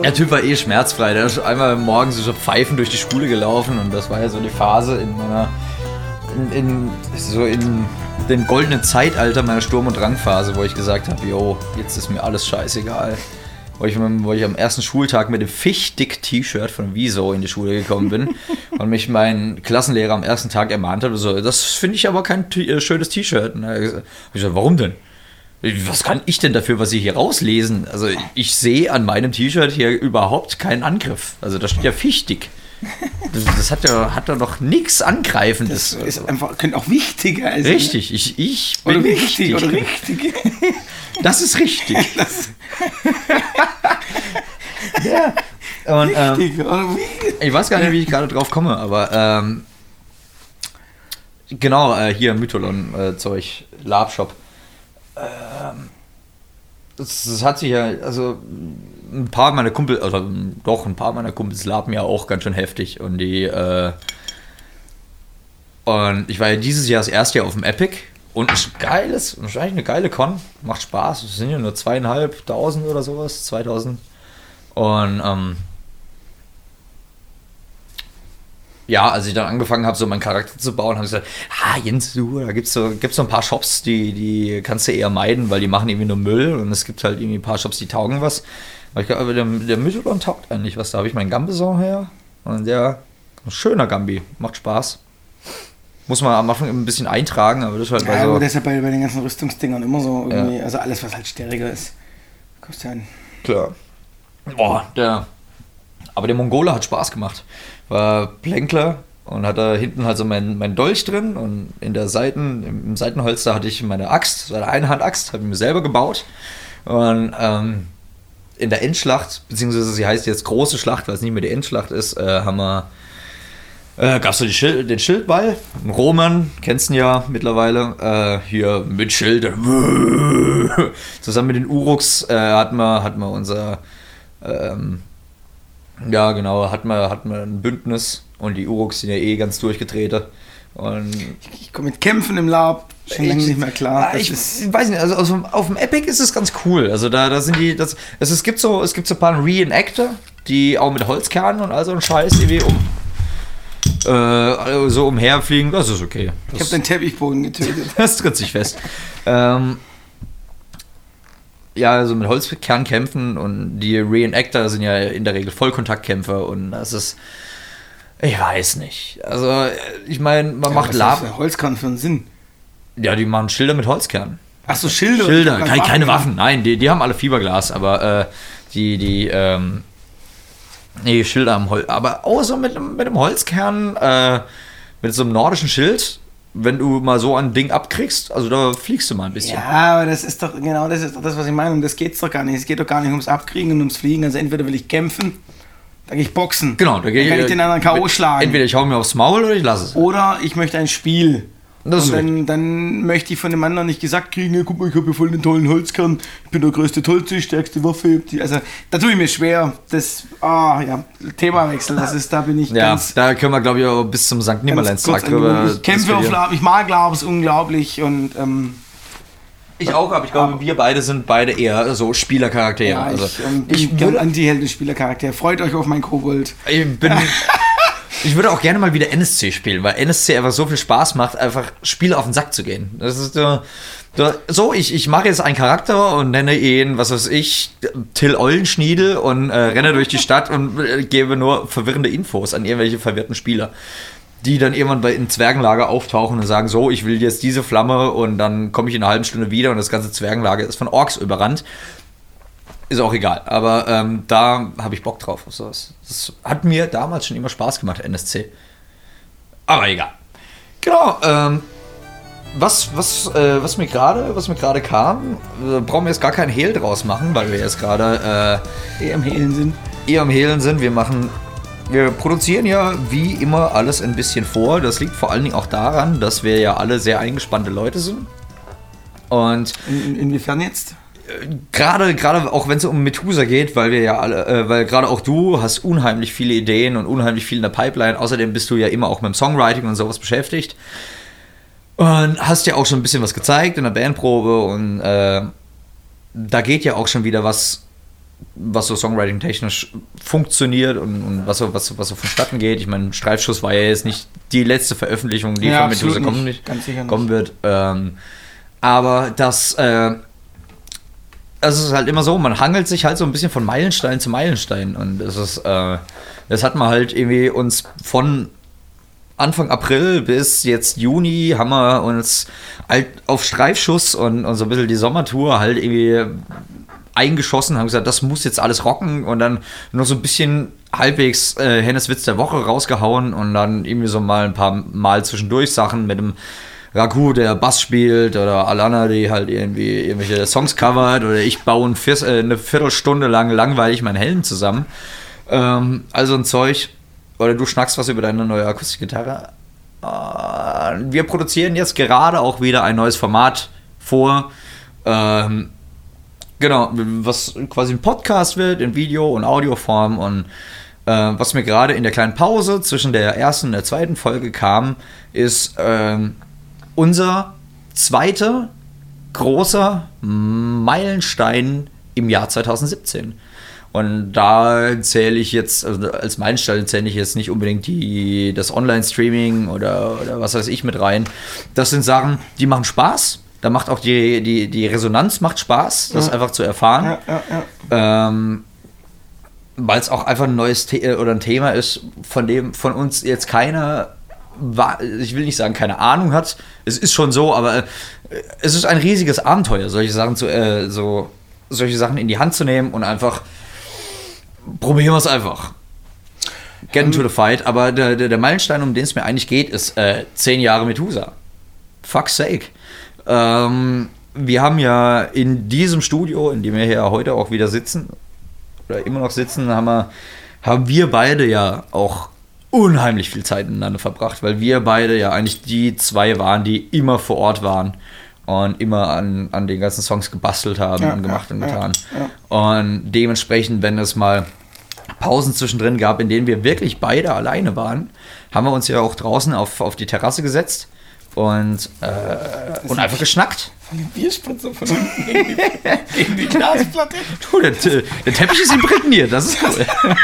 Der Typ war eh schmerzfrei. Der ist einmal morgens so pfeifend durch die Schule gelaufen und das war ja so die Phase in meiner. In, in, so in dem goldenen Zeitalter meiner Sturm- und Drangphase, wo ich gesagt habe: Jo, jetzt ist mir alles scheißegal. Wo ich, wo ich am ersten Schultag mit dem Fichdick-T-Shirt von Wieso in die Schule gekommen bin und mich mein Klassenlehrer am ersten Tag ermahnt hat: so, Das finde ich aber kein äh, schönes T-Shirt. Und er hat gesagt, warum denn? Was kann ich denn dafür, was Sie hier rauslesen? Also ich sehe an meinem T-Shirt hier überhaupt keinen Angriff. Also da steht ja fichtig. Das, das hat ja hat ja noch nichts Angreifendes. Das ist einfach, könnte auch wichtiger sein. richtig, ich, ich bin Oder wichtig, oder richtig. Das ist richtig. Das ja. Und, ähm, wichtig, oder wichtig. ich weiß gar nicht, wie ich gerade drauf komme, aber ähm, genau, äh, hier Mytholon-Zeug, Labshop. Ähm, das, hat sich ja, also ein paar meiner Kumpel, also doch, ein paar meiner Kumpels laben ja auch ganz schön heftig und die, äh, und ich war ja dieses Jahr das erste Jahr auf dem Epic und ein geiles, wahrscheinlich eine geile Con, macht Spaß, es sind ja nur zweieinhalbtausend oder sowas, 2000 und ähm, ja, als ich dann angefangen habe, so meinen Charakter zu bauen, habe ich gesagt, ah, Jens, du, da gibt's so, gibt's so ein paar Shops, die, die kannst du eher meiden, weil die machen irgendwie nur Müll und es gibt halt irgendwie ein paar Shops, die taugen was. Aber ich glaube, aber der, der Mytholon taugt eigentlich was. Da habe ich meinen Gambison her und der, ein schöner Gambi, macht Spaß. Muss man am Anfang ein bisschen eintragen, aber das ist halt bei Ja, so... aber das ist ja bei, bei den ganzen Rüstungsdingern immer so irgendwie, also alles, was halt stärker ist, kostet ja ein. Klar. Boah, der. Aber der Mongole hat Spaß gemacht. War Plänkler und hat da hinten halt so mein, mein Dolch drin und in der Seiten, im, Seitenholster hatte ich meine Axt, so eine Einhandaxt, habe ich mir selber gebaut. Und ähm, in der Endschlacht, beziehungsweise sie heißt jetzt große Schlacht, weil es nicht mehr die Endschlacht ist, äh, haben wir. Äh, gab es so Schild, den Schildball. Roman, kennst ihn ja mittlerweile. Äh, hier mit Schild. Zusammen mit den Uruks äh, hatten, wir, hatten wir unser. Ähm, ja, genau, hatten wir, hatten wir ein Bündnis. Und die Uruks sind ja eh ganz durchgedrehte. Und Ich komme mit Kämpfen im Lab, schon lange nicht mehr klar. Das ich ist, weiß nicht, also auf, dem- auf dem Epic ist es ganz cool. Also da, da sind die, das, also es gibt so, es gibt so ein paar Reenactor, die auch mit Holzkernen und all so einen Scheiß irgendwie um äh, so umherfliegen. Das ist okay. ich habe Das, den Teppichboden getötet. das tritt sich fest. Ähm, ja, also mit Holzkern kämpfen und die Reenactor sind ja in der Regel Vollkontaktkämpfer und das ist, ich weiß nicht. Also ich meine, man macht Was Lab, hat der Holzkran für einen Sinn? ja, die machen Schilder mit Holzkernen. Achso, Schilder. Schilder, Keine keine, keine Waffen. Waffen, nein, die, die haben alle Fiberglas, aber äh, die, die, ähm, nee, Schilder am Holz, aber auch so mit, einem- mit einem Holzkern, äh, mit so einem nordischen Schild, wenn du mal so ein Ding abkriegst, also da fliegst du mal ein bisschen. Ja, aber das ist doch genau das ist doch das, was ich meine. Und das geht's doch gar nicht. Es geht doch gar nicht ums Abkriegen und ums Fliegen. Also entweder will ich kämpfen, dann gehe ich boxen. Genau, da Dann kann ich den anderen K.O. schlagen. Entweder ich hau mir aufs Maul oder ich lasse es. Oder ich möchte ein Spiel. Das und dann, dann möchte ich von dem anderen nicht gesagt kriegen, ja, guck mal, ich habe hier voll den tollen Holzkern, ich bin der größte Tolze, stärkste Waffe. Also da tue ich mir schwer. Das, ah ja, Themawechsel, das ist, da bin ich Ja, ganz, da können wir, glaube ich, auch bis zum St. Nimmerleinstag drüber. Ich kämpfe auf. Lab, ich mag Labs unglaublich und ähm, Ich auch, aber ich glaube, wir beide sind beide eher so Spielercharaktere. ja, also, ich, ähm, bin ich, gern würde, Anti-Helden-Spielercharakter. Freut euch auf mein Kobold. ich bin. Ich würde auch gerne mal wieder NSC spielen, weil NSC einfach so viel Spaß macht, einfach Spiele auf den Sack zu gehen. Das ist äh, da- so, ich, ich mache jetzt einen Charakter und nenne ihn, was weiß ich, Till Eulenschniedel und äh, renne durch die Stadt und äh, gebe nur verwirrende Infos an irgendwelche verwirrten Spieler. Die dann irgendwann bei im Zwergenlager auftauchen und sagen, so, ich will jetzt diese Flamme und dann komme ich in einer halben Stunde wieder und das ganze Zwergenlager ist von Orks überrannt. Ist auch egal, aber ähm, da habe ich Bock drauf auf sowas. Das hat mir damals schon immer Spaß gemacht, NSC. Aber egal. Genau, ähm, was, was, äh, was mir gerade, was mir gerade kam, äh, brauchen wir jetzt gar keinen Hehl draus machen, weil wir jetzt gerade äh, Eh am Hehlen sind. eher am Hehlen sind. Wir machen, wir produzieren ja wie immer alles ein bisschen vor. Das liegt vor allen Dingen auch daran, dass wir ja alle sehr eingespannte Leute sind. Und In, in, inwiefern jetzt? Gerade gerade auch wenn es um Methusa geht, weil wir ja alle, äh, weil gerade auch du hast unheimlich viele Ideen und unheimlich viel in der Pipeline. Außerdem bist du ja immer auch mit dem Songwriting und sowas beschäftigt und hast ja auch schon ein bisschen was gezeigt in der Bandprobe und äh, da geht ja auch schon wieder was was so Songwriting-technisch funktioniert und, und, was, so, was, was so vonstatten geht. Ich meine, Streifschuss war ja jetzt nicht die letzte Veröffentlichung, die Ja, von Medusa kommen, nicht. kommen wird. Ähm, aber das, äh, es ist halt immer so, man hangelt sich halt so ein bisschen von Meilenstein zu Meilenstein und es ist, äh, das hat man halt irgendwie uns von Anfang April bis jetzt Juni haben wir uns halt auf Streifschuss und, und so ein bisschen die Sommertour halt irgendwie eingeschossen, haben gesagt, das muss jetzt alles rocken und dann nur so ein bisschen halbwegs äh, Henneswitz der Woche rausgehauen und dann irgendwie so mal ein paar Mal zwischendurch Sachen mit dem Raku, der Bass spielt oder Alana, die halt irgendwie irgendwelche Songs covert oder ich baue ein Vier, äh, eine Viertelstunde lang langweilig meinen Helm zusammen. Ähm, also ein Zeug. Oder du schnackst was über deine neue Akustikgitarre. Äh, wir produzieren jetzt gerade auch wieder ein neues Format vor. Ähm, genau, was quasi ein Podcast wird in Video- und Audioform und äh, was mir gerade in der kleinen Pause zwischen der ersten und der zweiten Folge kam, ist ähm, unser zweiter großer Meilenstein im Jahr 2017. Und da zähle ich jetzt, also als Meilenstein zähle ich jetzt nicht unbedingt die, das Online-Streaming oder, oder was weiß ich mit rein. Das sind Sachen, die machen Spaß. Da macht auch die, die, die Resonanz macht Spaß, das Ja. einfach zu erfahren. Ja, ja. Ähm, weil es auch einfach ein neues The oder ein Thema ist, von dem von uns jetzt keiner, ich will nicht sagen, keine Ahnung hat. Es ist schon so, aber äh, es ist ein riesiges Abenteuer, solche Sachen zu, äh, so, solche Sachen in die Hand zu nehmen und einfach probieren wir es einfach. Get into the fight, aber der, der, der Meilenstein, um den es mir eigentlich geht, ist äh, zehn Jahre Methusa. Fuck's sake. Ähm, wir haben ja in diesem Studio, in dem wir hier heute auch wieder sitzen, oder immer noch sitzen, haben wir, haben wir beide ja auch unheimlich viel Zeit miteinander verbracht, weil wir beide ja eigentlich die zwei waren, die immer vor Ort waren und immer an, an den ganzen Songs gebastelt haben Ja, und gemacht ja, und ja, getan. Und dementsprechend, wenn es mal Pausen zwischendrin gab, in denen wir wirklich beide alleine waren, haben wir uns ja auch draußen auf, auf die Terrasse gesetzt und, äh, und einfach geschnackt. Von dem Bierspritzer von unten gegen die, gegen die Glasplatte. Du, der, der Teppich ist imprägniert, das ist cool.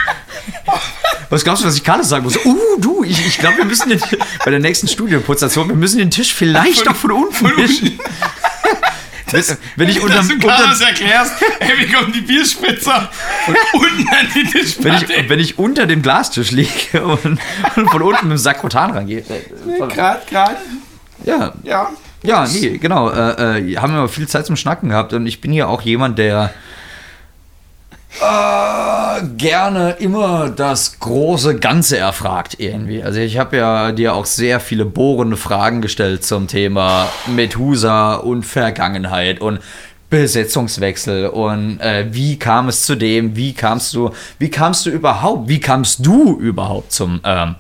Was glaubst du, was ich gerade sagen muss? Uh, du, ich, ich glaube, wir müssen den, bei der nächsten Studioputzation, wir müssen den Tisch vielleicht Von- noch von unten von wischen. wenn, wenn ich unter, Dass du Carlos erklärst, ey, wie kommen die Bierspritzer von unten an die wenn, Tischplatte? ich, wenn ich unter dem Glastisch liege und, und von unten mit dem Sakrotan rangehe. äh, Gerade, gerade, Ja, ja. Ja, nee, genau. Äh, äh, haben wir viel Zeit zum Schnacken gehabt und ich bin ja auch jemand, der äh, gerne immer das große Ganze erfragt irgendwie. Also ich habe ja dir auch sehr viele bohrende Fragen gestellt zum Thema Methusa und Vergangenheit und Besetzungswechsel und äh, wie kam es zu dem, wie kamst du, wie kamst du überhaupt, wie kamst du überhaupt zum ähm,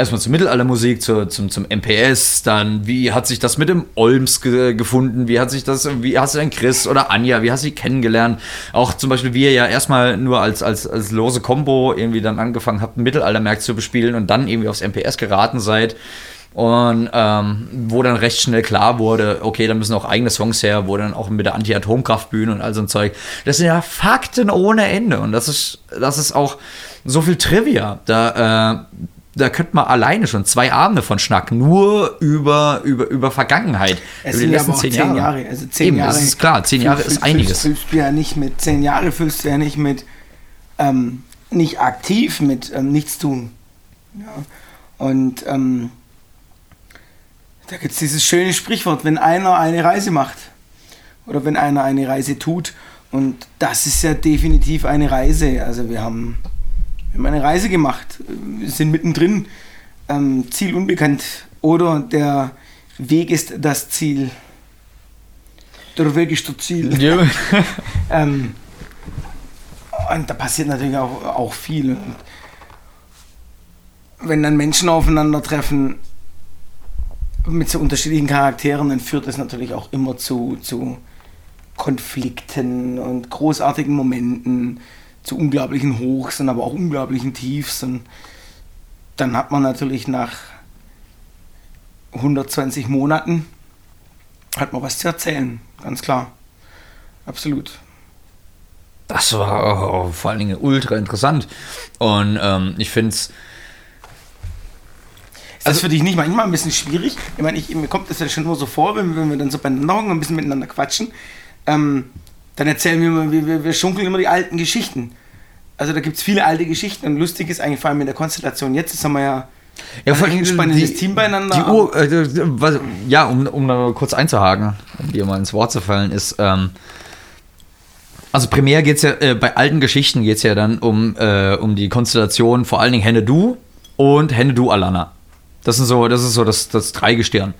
erstmal zur Mittelaltermusik, zur, zum, zum MPS, dann wie hat sich das mit dem Olms ge gefunden, wie hat sich das, wie hast du denn Chris oder Anja, wie hast du sie kennengelernt? Auch zum Beispiel, wie ihr ja erstmal nur als, als, als lose Combo irgendwie dann angefangen habt, Mittelaltermärkte zu bespielen und dann irgendwie aufs MPS geraten seid. Und ähm, wo dann recht schnell klar wurde, okay, da müssen auch eigene Songs her, wo dann auch mit der Anti-Atomkraftbühne und all so ein Zeug. Das sind ja Fakten ohne Ende. Und das ist, das ist auch so viel Trivia. Da, äh, da könnte man alleine schon zwei Abende von schnacken, nur über, über, über Vergangenheit. Es über sind aber auch zehn Jahre. Also zehn Eben, Jahre. das ist klar, zehn Jahre ist einiges. Füllst du ja nicht mit zehn Jahre, füllst du ja nicht mit, ähm, nicht aktiv mit ähm, nichts tun. Ja. Und ähm, da gibt es dieses schöne Sprichwort, wenn einer eine Reise macht oder wenn einer eine Reise tut. Und das ist ja definitiv eine Reise. Also wir haben, wir haben eine Reise gemacht, wir sind mittendrin, ähm, Ziel unbekannt oder der Weg ist das Ziel. Der Weg ist das Ziel. Ja. Ähm, und da passiert natürlich auch, auch viel. Und wenn dann Menschen aufeinandertreffen mit so unterschiedlichen Charakteren, dann führt das natürlich auch immer zu, zu Konflikten und großartigen Momenten, zu unglaublichen Hochs und aber auch unglaublichen Tiefs. Und dann hat man natürlich nach 120 Monaten hat man was zu erzählen, ganz klar. Absolut. das war oh, vor allen Dingen ultra interessant. Und ähm, ich finde es. Ist das für dich nicht manchmal ein bisschen schwierig? Ich meine, ich, mir kommt das ja schon immer so vor, wenn, wenn wir dann so beieinander hocken und ein bisschen miteinander quatschen. Ähm, dann erzählen wir immer, wir, wir, wir schunkeln immer die alten Geschichten. Also da gibt es viele alte Geschichten und lustig ist eigentlich vor allem in der Konstellation. Jetzt ist wir ja, Ja, vor allem ein spannendes Team beieinander. Die Ur, äh, was, ja, um, um da kurz einzuhaken, um dir mal ins Wort zu fallen, ist, ähm, also primär geht es ja, äh, bei alten Geschichten geht es ja dann um, äh, um die Konstellation, vor allen Dingen Henne Du und Henne Du Alana. Das sind so, das ist so das, das Dreigestirn.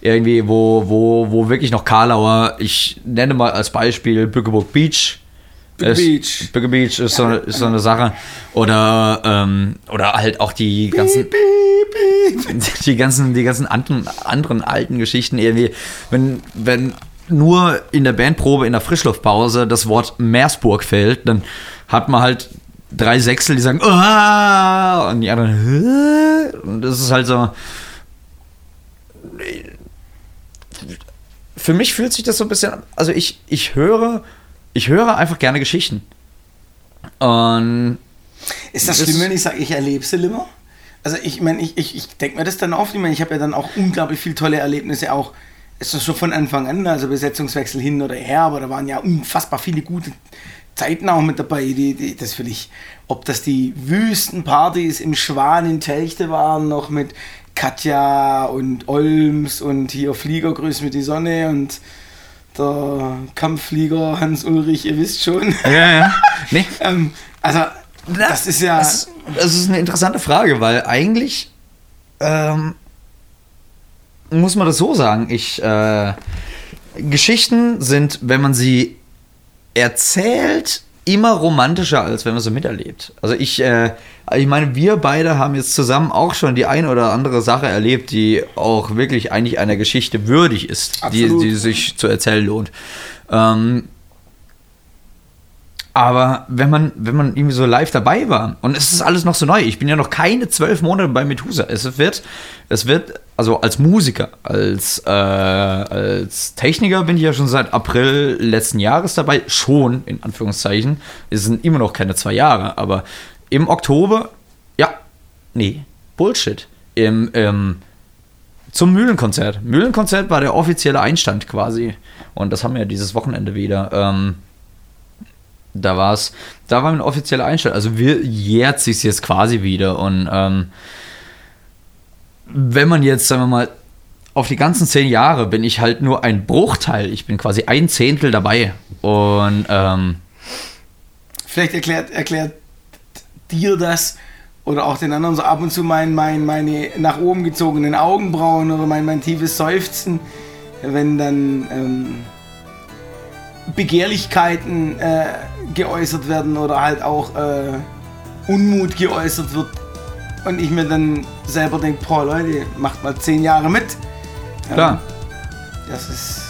Irgendwie, wo, wo, wo wirklich noch Karlauer, ich nenne mal als Beispiel Bückeburg Beach. Bücke Beach. Bücke Beach ist so, ist so eine Sache. Oder, ähm, oder halt auch die ganzen die ganzen, die ganzen anderen, anderen alten Geschichten irgendwie, wenn, wenn nur in der Bandprobe in der Frischluftpause das Wort Meersburg fällt, dann hat man halt drei Sechsel, die sagen, "Ah!" und die anderen, "Hä?" und das ist halt so. Für mich fühlt sich das so ein bisschen, an- also ich, ich höre, ich höre einfach gerne Geschichten. Und Ist das Das- schlimm, wenn ich sage, ich erlebe sie immer? Also ich meine, ich, ich, ich denke mir das dann oft, ich meine, ich habe ja dann auch unglaublich viele tolle Erlebnisse, auch ist das schon von Anfang an, also Besetzungswechsel hin oder her, aber da waren ja unfassbar viele gute Zeiten auch mit dabei, die, die, das will ich, ob das die Wüstenpartys im Schwan in Telchte waren, noch mit Katja und Olms und hier Flieger grüß mit die Sonne und der Kampfflieger Hans Ulrich, ihr wisst schon. ja, ja. Nee, ähm, also, das ist ja. Das, das ist eine interessante Frage, weil eigentlich ähm, muss man das so sagen. Ich, äh, Geschichten sind, wenn man sie erzählt, immer romantischer, als wenn man sie miterlebt. Also ich, äh, ich meine, wir beide haben jetzt zusammen auch schon die ein oder andere Sache erlebt, die auch wirklich eigentlich einer Geschichte würdig ist, die, die sich zu erzählen lohnt. Ähm, aber wenn man, wenn man irgendwie so live dabei war, und es ist alles noch so neu, ich bin ja noch keine zwölf Monate bei Methusa. Es wird, es wird, also als Musiker, als, äh, als Techniker bin ich ja schon seit April letzten Jahres dabei, schon, in Anführungszeichen. Es sind immer noch keine zwei Jahre, aber im Oktober, ja, nee, Bullshit. Im, im, zum Mühlenkonzert. Mühlenkonzert war der offizielle Einstand quasi. Und das haben wir ja dieses Wochenende wieder. Ähm, da war es, da war ein offizieller Einstand. Also wir jährt sich jetzt quasi wieder. Und ähm, wenn man jetzt, sagen wir mal, auf die ganzen zehn Jahre bin ich halt nur ein Bruchteil. Ich bin quasi ein Zehntel dabei. Und ähm, Vielleicht erklärt, erklärt dir das oder auch den anderen so ab und zu mein, mein, meine nach oben gezogenen Augenbrauen oder mein, mein tiefes Seufzen, wenn dann ähm, Begehrlichkeiten äh, geäußert werden oder halt auch äh, Unmut geäußert wird und ich mir dann selber denke, boah Leute, macht mal zehn Jahre mit. Ähm, klar. Das ist